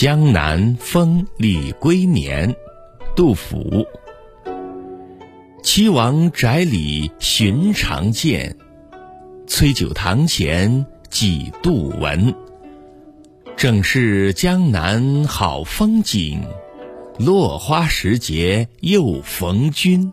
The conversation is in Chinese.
江南风李龟年杜甫。岐王宅里寻常见崔九堂前几度闻。正是江南好风景落花时节又逢君。